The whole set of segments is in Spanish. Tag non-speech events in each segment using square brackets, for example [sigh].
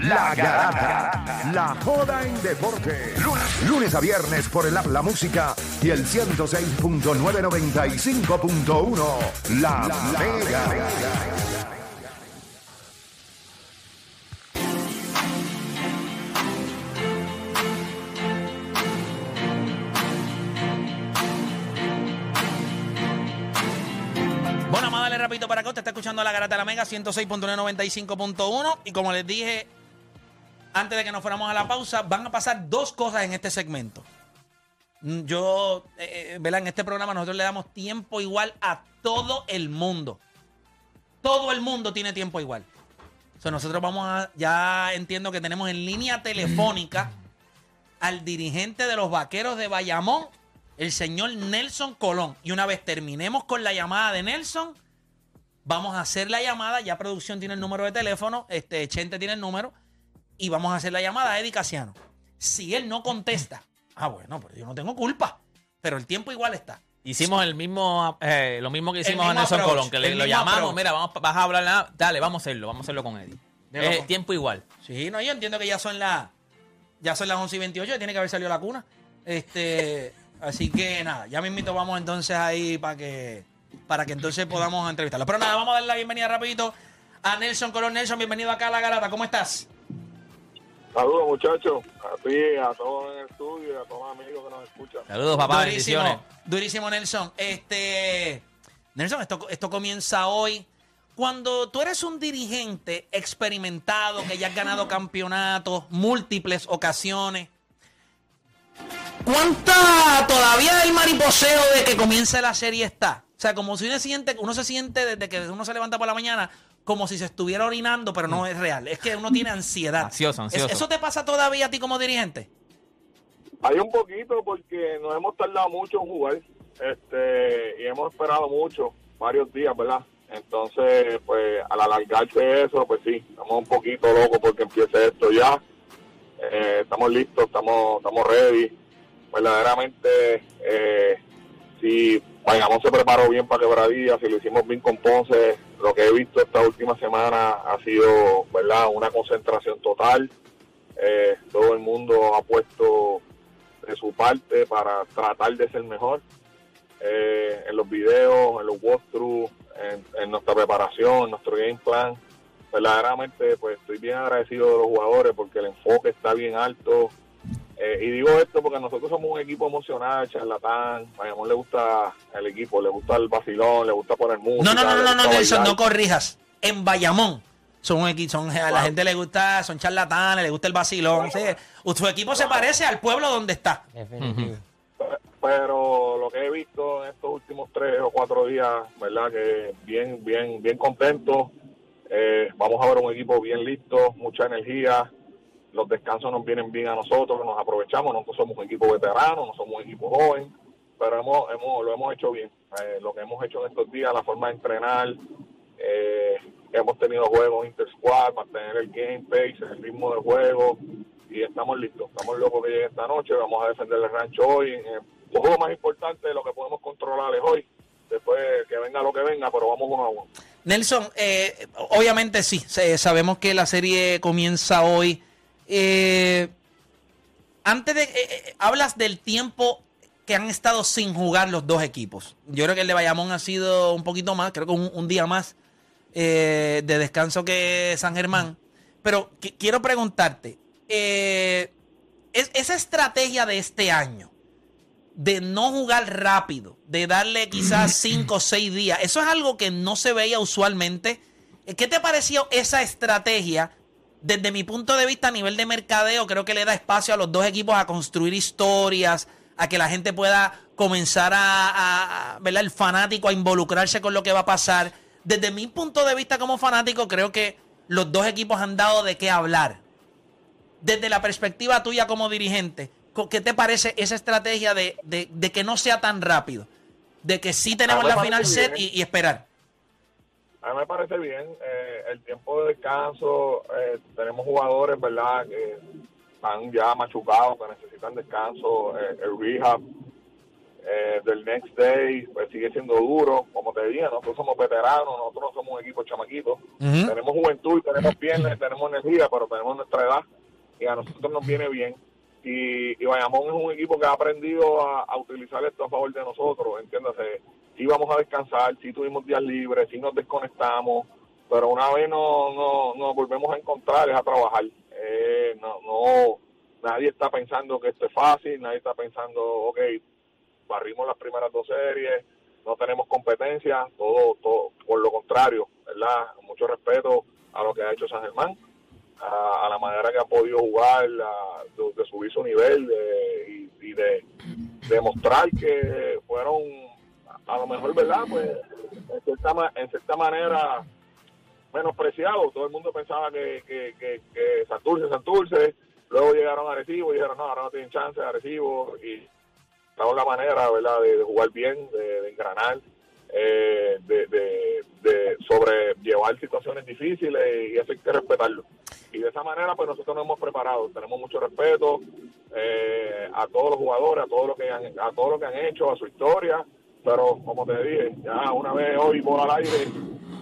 La Garata. La joda en deporte. Lunes, a viernes por el app La Música y el 106.995.1. La, la Mega. Está escuchando la Garata de la Mega 106.995.1 y como les dije antes de que nos fuéramos a la pausa, van a pasar dos cosas en este segmento. Mm, Yo, eh, eh, ¿verdad? En este programa nosotros le damos tiempo igual a todo el mundo. Todo el mundo tiene tiempo igual. O sea, nosotros vamos a, ya entiendo que tenemos en línea telefónica [clears throat] al dirigente de los vaqueros de Bayamón, el señor Nelson Colón. Y una vez terminemos con la llamada de Nelson, vamos a hacer la llamada. Ya producción tiene el número de teléfono, este Chente tiene el número, y vamos a hacer la llamada a Eddie Casiano. Si él no contesta, ah, bueno, pero yo no tengo culpa. Pero el tiempo igual está. Hicimos el mismo, eh, lo mismo que hicimos mismo a Nelson approach, Colón, que le, lo llamamos, approach. mira, vamos, vas a hablar, nada, dale, vamos a hacerlo, vamos a hacerlo con Eddie. Eh, tiempo igual. Sí, no, yo entiendo que ya son las ya son las 11 y 28, ya tiene que haber salido la cuna. Este, [laughs] así que nada, ya mismito vamos entonces ahí para que para que entonces podamos entrevistarlo. Pero nada, vamos a darle la bienvenida rapidito a Nelson Colón. Nelson, bienvenido acá a La Garata. ¿Cómo estás? Saludos muchachos, a ti, a todos en el estudio y a todos los amigos que nos escuchan. Saludos, papá, durísimo, bendiciones. durísimo, Nelson. Este, Nelson, esto, esto comienza hoy. Cuando tú eres un dirigente experimentado, que ya has ganado campeonatos, múltiples ocasiones, ¿cuánta todavía el mariposeo de que comience la serie está? O sea, como si uno se siente, uno se siente desde que uno se levanta por la mañana como si se estuviera orinando, pero no es real. Es que uno tiene [laughs] ansiedad. Ansioso, ansioso. ¿Es- ¿Eso te pasa todavía a ti como dirigente? Hay un poquito porque nos hemos tardado mucho en jugar este, y hemos esperado mucho, varios días, ¿verdad? Entonces, pues al alargarse eso, pues sí, estamos un poquito locos porque empiece esto ya. Eh, estamos listos, estamos, estamos ready. Verdaderamente, eh, si Bayamón se preparó bien para Quebradilla, si lo hicimos bien con Ponce, lo que he visto esta última semana ha sido, ¿verdad? Una concentración total. Eh, todo el mundo ha puesto de su parte para tratar de ser mejor. Eh, en los videos, en los walkthroughs, en, en nuestra preparación, en nuestro game plan. Verdaderamente, pues estoy bien agradecido de los jugadores porque el enfoque está bien alto. Eh, y digo esto porque nosotros somos un equipo emocional, charlatán. A mi amor le gusta el equipo, le gusta el vacilón, le gusta poner música. No, no, no, no, no, Nelson, no corrijas. En Bayamón. Son un equipo, son, a la gente le gusta, son charlatanes, le gusta el vacilón. sí. Su equipo se parece al pueblo donde está. pero lo que he visto en estos últimos tres o cuatro días, verdad que bien, bien, bien contento. Eh, vamos a ver un equipo bien listo, mucha energía. Los descansos nos vienen bien a nosotros, nos aprovechamos. Nosotros somos un equipo veterano, no somos un equipo joven, pero hemos, hemos, lo hemos hecho bien. Eh, lo que hemos hecho en estos días, la forma de entrenar, eh, hemos tenido juegos inter-squad, mantener el game pace, el ritmo de juego y estamos listos. Estamos locos que llegue esta noche, vamos a defender el rancho hoy. Eh, lo juego más importante de lo que podemos controlar es hoy. Después que venga lo que venga, pero vamos uno a uno. Nelson, eh, obviamente sí, sabemos que la serie comienza hoy. Eh, antes de. eh, eh, hablas del tiempo que han estado sin jugar los dos equipos. Yo creo que el de Bayamón ha sido un poquito más, creo que un, un día más eh, de descanso que San Germán. Pero qui- quiero preguntarte: eh, es- esa estrategia de este año de no jugar rápido, de darle quizás [clears throat] cinco o seis días, eso es algo que no se veía usualmente. ¿Qué te pareció esa estrategia? Desde mi punto de vista a nivel de mercadeo, creo que le da espacio a los dos equipos a construir historias, a que la gente pueda comenzar a, a- a- ¿verdad? El fanático a involucrarse con lo que va a pasar. Desde mi punto de vista como fanático, creo que los dos equipos han dado de qué hablar desde la perspectiva tuya como dirigente, ¿qué te parece esa estrategia de, de- de que no sea tan rápido? De que sí tenemos la final set y, y esperar. A mí me parece bien eh, el tiempo de descanso. eh, tenemos jugadores, ¿verdad?, que están ya machucados, que necesitan descanso, eh, el rehab. eh, del next day, pues sigue siendo duro. Como te dije, nosotros somos veteranos, nosotros no somos un equipo chamaquito. Tenemos juventud, tenemos piernas, tenemos energía, pero tenemos nuestra edad y a nosotros nos viene bien. Y, y Bayamón es un equipo que ha aprendido a, a utilizar esto a favor de nosotros, entiéndase. Si vamos a descansar, si tuvimos días libres, si nos desconectamos, pero una vez no, no, nos volvemos a encontrar es a trabajar. Eh, no, no, nadie está pensando que esto es fácil, nadie está pensando, ok, barrimos las primeras dos series, no tenemos competencia, todo, todo por lo contrario, ¿verdad? Mucho respeto a lo que ha hecho San Germán, a, la manera que ha podido jugar, a- de, subir su nivel de- y de demostrar que fueron, a lo mejor, ¿verdad? Pues en cierta, en cierta manera menospreciados. Todo el mundo pensaba que, que, que, que Santurce, Santurce. Luego llegaron a Arecibo y dijeron, no, ahora no tienen chance de Arecibo. Y buscaron la manera, ¿verdad?, de, jugar bien, de, de engranar, eh, de, de, de sobrellevar situaciones difíciles y eso hay que respetarlo. Y de esa manera, pues nosotros nos hemos preparado. Tenemos mucho respeto eh, a todos los jugadores, a todo lo que han, a todo lo que han hecho, a su historia. Pero como te dije, ya una vez hoy bola al aire,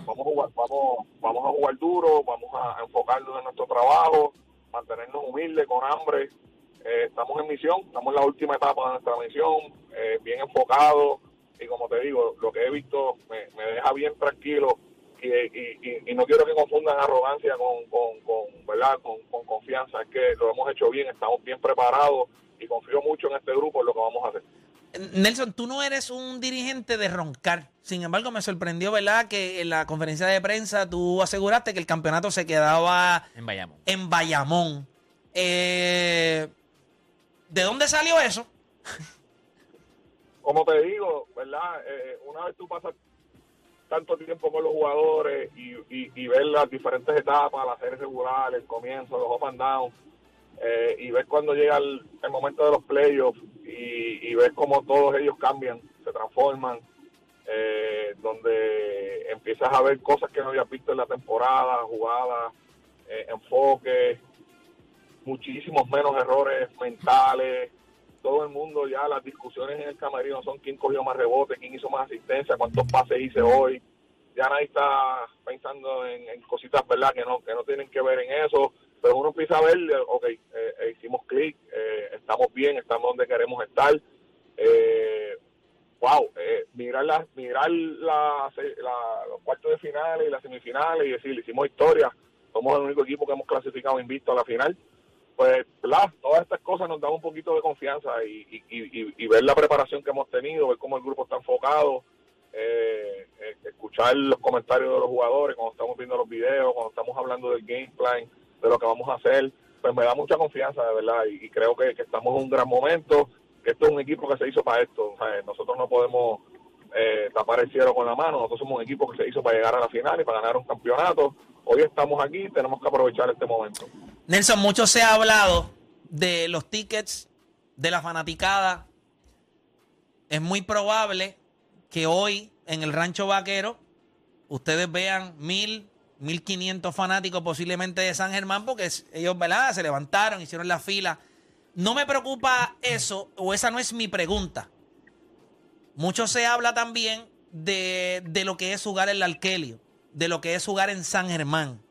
vamos a jugar, vamos, vamos a jugar duro, vamos a enfocarnos en nuestro trabajo, mantenernos humildes, con hambre. Eh, estamos en misión, estamos en la última etapa de nuestra misión, eh, bien enfocados y como te digo, lo que he visto me, me deja bien tranquilo y, y, y- y no quiero que confundan arrogancia con, con, con, ¿verdad? Con, con confianza, es que lo hemos hecho bien, estamos bien preparados y confío mucho en este grupo en lo que vamos a hacer. Nelson, tú no eres un dirigente de roncar. Sin embargo, me sorprendió, ¿verdad? Que en la conferencia de prensa tú aseguraste que el campeonato se quedaba En Bayamón. en Bayamón. Eh, ¿De dónde salió eso? como te digo, ¿verdad? Eh, una vez tú pasas tanto tiempo con los jugadores y, y, y ver las diferentes etapas, la serie regular, el comienzo, los up and down, eh, y ves cuando llega el, el momento de los playoffs y, y ves cómo todos ellos cambian, se transforman, eh, donde empiezas a ver cosas que no habías visto en la temporada, jugadas, eh, enfoques, muchísimos menos errores mentales, todo el mundo ya las discusiones en el camerino son quién cogió más rebote, quién hizo más asistencia, cuántos pases hice hoy. Ya nadie está pensando en, en cositas, ¿verdad? Que no, que no tienen que ver en eso. Pero uno empieza a ver, ok, eh, eh, hicimos clic, eh, estamos bien, estamos donde queremos estar. Eh, wow, eh, mirar, la, mirar la, la- los cuartos de finales y las semifinales y decir, hicimos historia. Somos el único equipo que hemos clasificado invicto a la final pues ¿verdad? todas estas cosas nos dan un poquito de confianza y, y, y- y ver la preparación que hemos tenido, ver cómo el grupo está enfocado, eh, escuchar los comentarios de los jugadores cuando estamos viendo los videos, cuando estamos hablando del game plan, de lo que vamos a hacer, pues me da mucha confianza de verdad y, creo que, estamos en un gran momento, que esto es un equipo que se hizo para esto, nosotros no podemos eh, tapar el cielo con la mano, nosotros somos un equipo que se hizo para llegar a la final y para ganar un campeonato, hoy estamos aquí, tenemos que aprovechar este momento. Nelson, mucho se ha hablado de los tickets, de la fanaticada. Es muy probable que hoy en el Rancho Vaquero ustedes vean mil, mil quinientos fanáticos posiblemente de San Germán porque ellos, ¿verdad? Se levantaron, hicieron la fila. No me preocupa eso, o esa no es mi pregunta. Mucho se habla también de, de lo que es jugar en el Arkelio, de lo que es jugar en San Germán.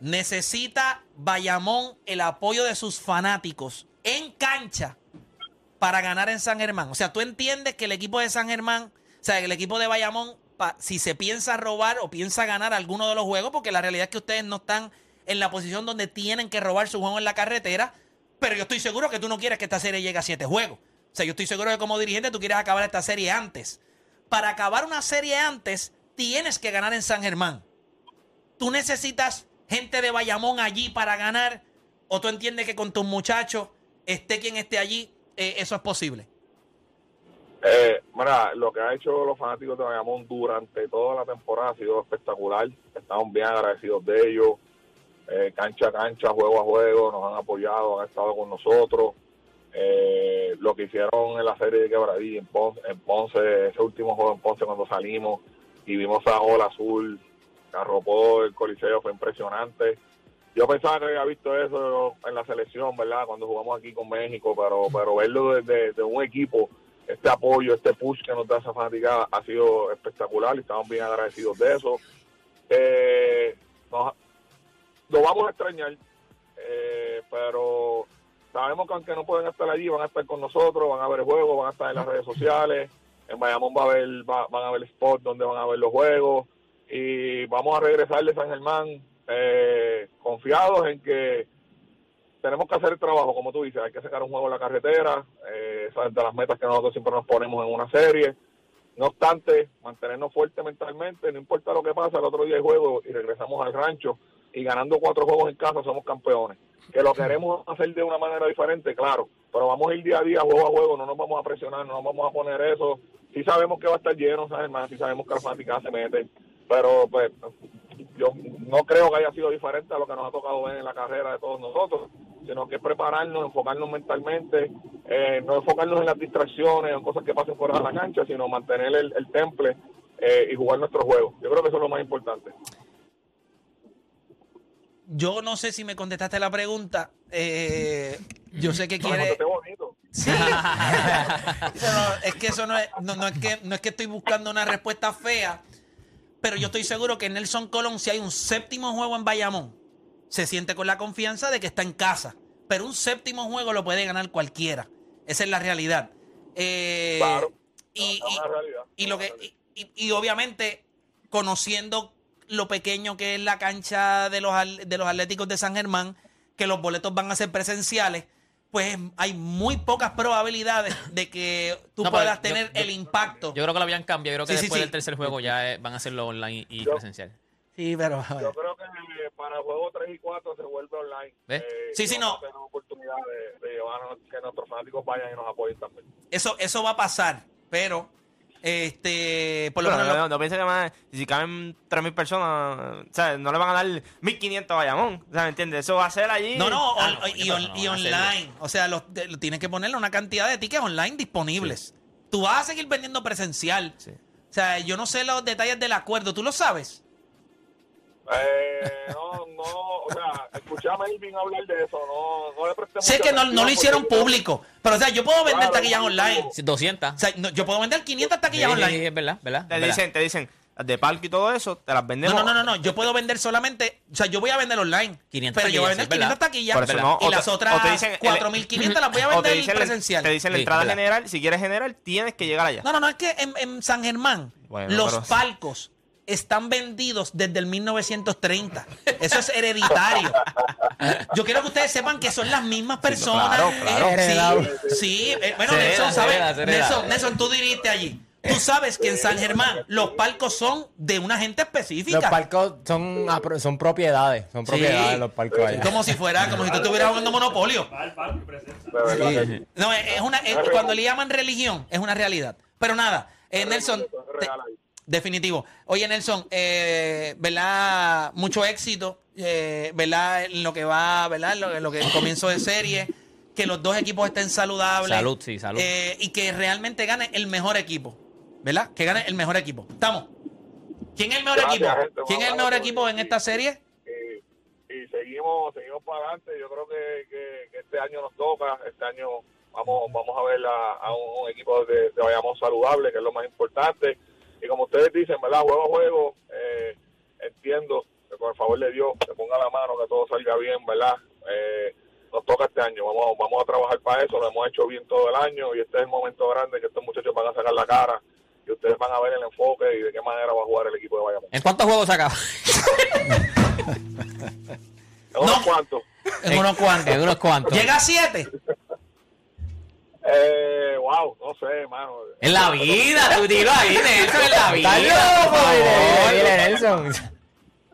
Necesita Bayamón el apoyo de sus fanáticos en cancha para ganar en San Germán. O sea, tú entiendes que el equipo de San Germán, o sea, el equipo de Bayamón, si se piensa robar o piensa ganar alguno de los juegos, porque la realidad es que ustedes no están en la posición donde tienen que robar su juego en la carretera, pero yo estoy seguro que tú no quieres que esta serie llegue a siete juegos. O sea, yo estoy seguro que como dirigente tú quieres acabar esta serie antes. Para acabar una serie antes, tienes que ganar en San Germán. ¿Tú necesitas gente de Bayamón allí para ganar? ¿O tú entiendes que con tus muchachos, esté quien esté allí, eh, eso es posible? Eh, mira, lo que ha hecho los fanáticos de Bayamón durante toda la temporada ha sido espectacular. Estamos bien agradecidos de ellos. Eh, cancha a cancha, juego a juego, nos han apoyado, han estado con nosotros. Eh, lo que hicieron en la serie de Quebradilla en Ponce, en Ponce, ese último juego en Ponce cuando salimos y vimos a Ola Azul, que arropó el Coliseo, fue impresionante. Yo pensaba que había visto eso en la selección, ¿verdad? Cuando jugamos aquí con México, pero pero verlo desde de un equipo este apoyo, este push que nos da esa fanaticada ha sido espectacular y estamos bien agradecidos de eso. Eh, nos- lo vamos a extrañar, eh, pero sabemos que aunque no pueden estar allí, van a estar con nosotros, van a ver el juego, van a estar en las redes sociales. En Bayamón va a haber, va- van a ver el spot donde van a ver los juegos y vamos a regresar de San Germán eh, confiados en que tenemos que hacer el trabajo, como tú dices, hay que sacar un juego en la carretera, eh, de las metas que nosotros siempre nos ponemos en una serie. No obstante, mantenernos fuertes mentalmente, no importa lo que pasa, el otro día hay juego y regresamos al rancho y ganando cuatro juegos en casa somos campeones. Que lo queremos hacer de una manera diferente, claro, pero vamos a ir día a día, juego a juego, no nos vamos a presionar, no nos vamos a poner eso. Sí sabemos que va a estar lleno, ¿sabes? Más, sí sabemos que la fanática se mete, pero pues yo no creo que haya sido diferente a lo que nos ha tocado ver en la carrera de todos nosotros, sino que es prepararnos, enfocarnos mentalmente, eh, no enfocarnos en las distracciones, en cosas que pasen fuera de la cancha, sino mantener el, el temple eh, y jugar nuestro juego. Yo creo que eso es lo más importante. Yo no sé si me contestaste la pregunta. Eh, yo sé que No, quiere. Sí. [laughs] No, es que eso no es, no, no es que no es que estoy buscando una respuesta fea, pero yo estoy seguro que Nelson Colón, si hay un séptimo juego en Bayamón, se siente con la confianza de que está en casa. Pero un séptimo juego lo puede ganar cualquiera. Esa es la realidad. Eh, Claro. y, No, y- una realidad. y lo que y, y- y obviamente conociendo lo pequeño que es la cancha de los de los Atléticos de San Germán, que los boletos van a ser presenciales, pues hay muy pocas probabilidades de que tú No, pero puedas yo- tener yo- el impacto. Yo creo que lo habían cambiado. Yo creo que Sí, sí, después sí. del tercer juego ya eh, van a hacerlo online y Yo- presencial. sí, pero Yo creo que eh, para el juego 3 y 4 se vuelve online. ¿Ves? Eh, Sí, sí, no. a tener oportunidad de, de llevarnos, que nuestros fanáticos vayan y nos apoyen también. eso eso va a pasar, pero este por lo menos no, lo- no pienses que más, si caben 3.000 personas, o sea, no le van a dar 1.500 a Bayamón, o sea, ¿me entiendes? Eso va a ser allí. No, no, Ah, on- no, y. No online. O sea, los, de- lo- tienes que ponerle una cantidad de tickets online disponibles. Tú vas a seguir vendiendo presencial. Sí. O sea, yo no sé los detalles del acuerdo. ¿Tú lo sabes? Eh, no, no, o sea, escuché a Melvin hablar de eso, no, no le presté Sé que no, no lo hicieron público. Pero, o sea, yo puedo vender Claro, taquillas no, online. no. O Sí, 200. sea, no, yo puedo vender 500 Sí, taquillas sí, online. es verdad, ¿verdad? Te ¿verdad? dicen, te dicen, de parque y todo eso, te las vendemos. no, no, no, no. Yo puedo vender solamente. O sea, yo voy a vender online. 500 pero yo voy a vender taquillas, sí, 500 taquillas. Y las otras o te dicen el- 4.500 las voy a vender dicen, presencial. te dicen la Sí, entrada ¿verdad? general, si quieres general, tienes que llegar allá. No, no, no, es que en, en San Germán Bueno, los palcos están vendidos desde el 1930. Eso es hereditario. Yo quiero que ustedes sepan que son las mismas personas. claro, claro. Eh, Heredado. sí, sí. eh, bueno, Nelson, ¿sabes? hereda, se hereda. Nelson, Nelson, tú diriste allí. Tú sabes que en San Germán los palcos son de una gente específica. Los palcos son, son propiedades. Son propiedades los palcos allá. Como si fuera, como si tú estuvieras jugando Monopolio. Sí. No, es una, es- cuando le llaman religión, es una realidad. Pero nada, eh, Nelson, te-. Definitivo. Oye, Nelson, eh, ¿verdad? Mucho éxito, eh, ¿verdad? En lo que va, ¿verdad? En lo, lo que el comienzo de serie, que los dos equipos estén saludables. Salud, sí, salud. eh, y que realmente gane el mejor equipo, ¿verdad? Que gane el mejor equipo. ¿Estamos? ¿Quién es el mejor Gracias, equipo? gente. ¿Quién es el mejor equipo en esta serie? y, y seguimos seguimos para adelante yo creo que, que- que este año nos toca este año vamos vamos a ver a, a un, un equipo de, de Bayamón saludable que es lo más importante y como ustedes dicen verdad juego a juego eh, entiendo que con el favor de Dios se ponga la mano que todo salga bien verdad Eh, nos toca este año vamos vamos a trabajar para eso lo hemos hecho bien todo el año y este es el momento grande que estos muchachos van a sacar la cara y ustedes van a ver el enfoque y de qué manera va a jugar el equipo de Bayamón ¿En cuántos juegos acaba? [laughs] ¿En unos No. cuantos? En unos cuantos. En unos cuantos. ¿Llega a siete? [laughs] Eh, wow, no sé, mano. En la vida, tú dilo ahí, Nelson, en la vida. Nelson.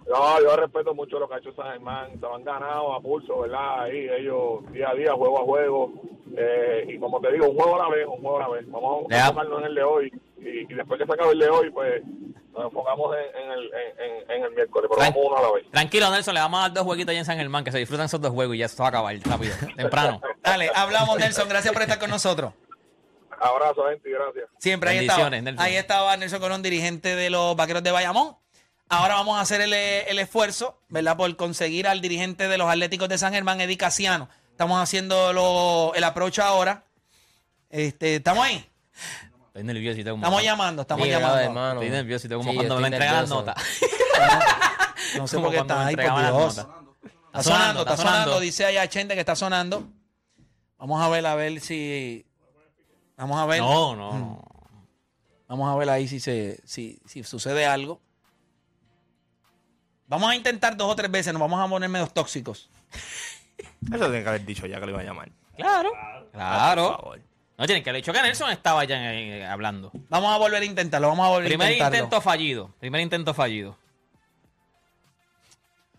No, yo respeto mucho lo que ha hecho San Germán. Se han ganado a pulso, ¿verdad? Ahí ellos día a día, juego a juego. Eh, y como te digo, un juego a la vez, un juego a la vez. Vamos a enfocarnos en el de hoy. Y, y después que se acabe el de hoy, pues nos enfocamos en, en el, en, en- en el miércoles. Pero Tran- vamos uno a la vez. Tranquilo, Nelson, le vamos a dar dos jueguitos allá en San Germán, que se disfrutan esos dos juegos y ya esto va a acabar rápido, [laughs] temprano. Dale, hablamos, Nelson. Gracias por estar con nosotros. Abrazo, gente, y gracias. Siempre ahí estaba. Nelson. Ahí estaba Nelson Colón, dirigente de los Vaqueros de Bayamón. Ahora vamos a hacer el, el esfuerzo, ¿verdad? Por conseguir al dirigente de los Atléticos de San Germán, Eddie Casiano. Estamos haciendo lo- el approach ahora. Este, ¿Estamos ahí? Estoy nerviosito. como- Estamos llamando, estamos llamando. hermano. Estoy nerviosito como Sí, cuando me estoy entregan las nervioso. notas. [laughs] No sé Como por qué cuando está me ahí, por Dios. Está sonando, está sonando. Dice allá Chente que está sonando. Vamos a ver, a ver si. Vamos a ver. No, no, no. Vamos a ver ahí si se, si, si sucede algo. Vamos a intentar dos o tres veces, nos vamos a poner medios tóxicos. Eso tiene que haber dicho ya que lo iba a llamar. Claro. Por Claro. favor. No, tienen que haber dicho que Nelson estaba ya hablando. Vamos a volver a intentarlo, vamos a volver Primer a intentarlo. intento fallido. Primer intento fallido.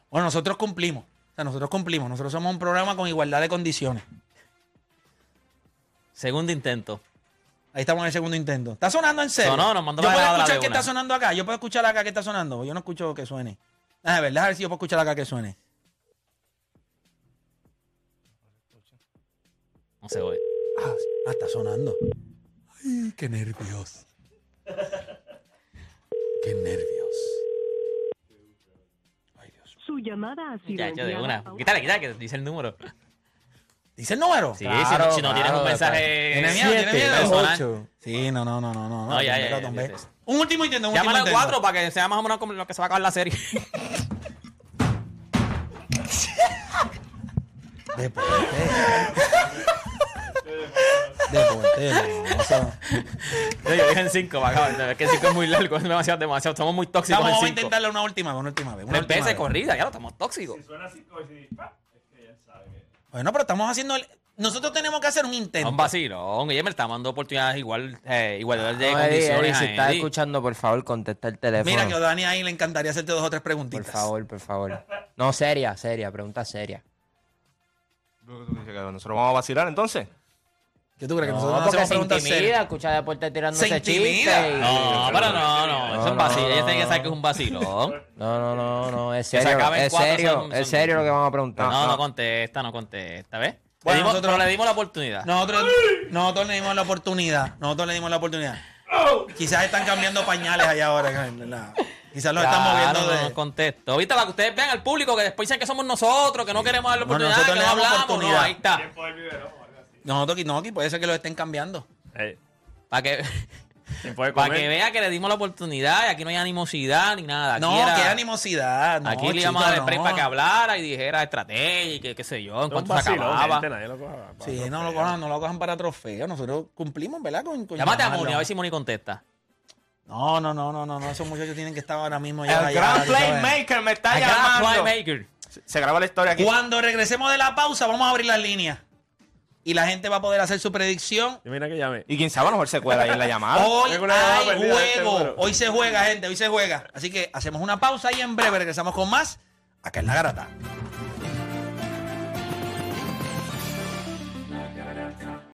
Bueno, nosotros cumplimos. O sea, nosotros cumplimos. Nosotros somos un programa con igualdad de condiciones. Segundo intento. Ahí estamos en el segundo intento. ¿Está sonando en serio? Sonó, nos mandó Yo puedo escuchar de qué una. está sonando acá. Yo puedo escuchar acá qué está sonando. Yo no escucho que suene. A ver, déjame ver si yo puedo escuchar acá que suene. No se oye. Ah, ah, está sonando. Ay, qué nervios. Qué nervios. Ay, Dios. Su llamada ha sido Ya, yo de una. Quítale, quítale, que dice el número. ¿Dice el número? Sí, Claro, si, no, si no tienes claro, un mensaje. ¿Tiene miedo? ¿Tiene Siete, miedo? personal. ocho. Sí, no, no, no, no, no. No, ya, ya, ya, ya, ya. Un último intento, un Llámalo último a intento. cuatro para que sea más o menos como lo que se va a acabar la serie. [laughs] Deporte. Deporte. no, eso- Yo yo dije en cinco para acabar. Es que cinco es muy largo, es demasiado, demasiado. Estamos muy tóxicos Vamos, en vamos a cinco. intentarlo una última vez, una última vez. Una Tres última veces vez. corrida, ya lo estamos tóxicos. Bueno, pero estamos haciendo. el- Nosotros tenemos que hacer un intento. Un vacilón. Ella me está dando oportunidades igual, eh, igualdad de No, Eddie, condiciones. Si estás escuchando, por favor, contesta el teléfono. Mira que a Dani ahí le encantaría hacerte dos o tres Por preguntitas. favor, por favor. No, seria, seria, pregunta seria. ¿Tú dices que nosotros vamos a vacilar entonces? ¿Qué tú crees? Que No, nosotros no hacemos se preguntas intimida, serias. escucha deporte tirando Se ese intimida. chiste. y- No, pero no, no. Eso No, es vacilón. no, Ella tiene que saber que es un vacilón. [laughs] No, no, no, no, es Que se serio. acaben Es cuatro serio, son- es son- serio lo que vamos a preguntar. No, no contesta, no contesta. ¿Ves? Bueno, le dimos, nosotros- pero le dimos la oportunidad. Nosotros, nosotros le dimos la oportunidad. Nosotros le dimos la oportunidad. Quizás están cambiando pañales allá ahora. ¿verdad? Quizás los están Claro, moviendo no de. nos contesto. ¿Viste? Para que ustedes vean al público que después dicen que somos nosotros, que no queremos dar la No, oportunidad, nosotros que le no damos hablamos. oportunidad. No, ahí está. Nosotros aquí, no, aquí puede ser que los estén cambiando. Para que, [laughs] [laughs] para que vea que le dimos la oportunidad y aquí no hay animosidad ni nada. Aquí no, era- qué animosidad. No, Aquí le íbamos a chico, dar el no. para que hablara y dijera estrategia y que qué sé yo, en cuanto se acababa. Sí, no lo cojan, no lo cojan para trofeo. Nosotros cumplimos, ¿verdad? Con, con Llámate a llamarlo. Moni, a ver si Moni contesta. No, no, no, no, no, no. Esos muchachos tienen que estar ahora mismo ya. El gran sabes. playmaker me está A gran llamando. playmaker. Se graba la historia aquí. Cuando regresemos de la pausa, vamos a abrir las líneas. Y la gente va a poder hacer su predicción. Mira que llame. Y quién sabe, a lo mejor se cuela ahí en la llamada. Hoy hay este juego. número. Hoy se juega, gente. Hoy se juega. Así que hacemos una pausa y en breve regresamos con más acá en la garata.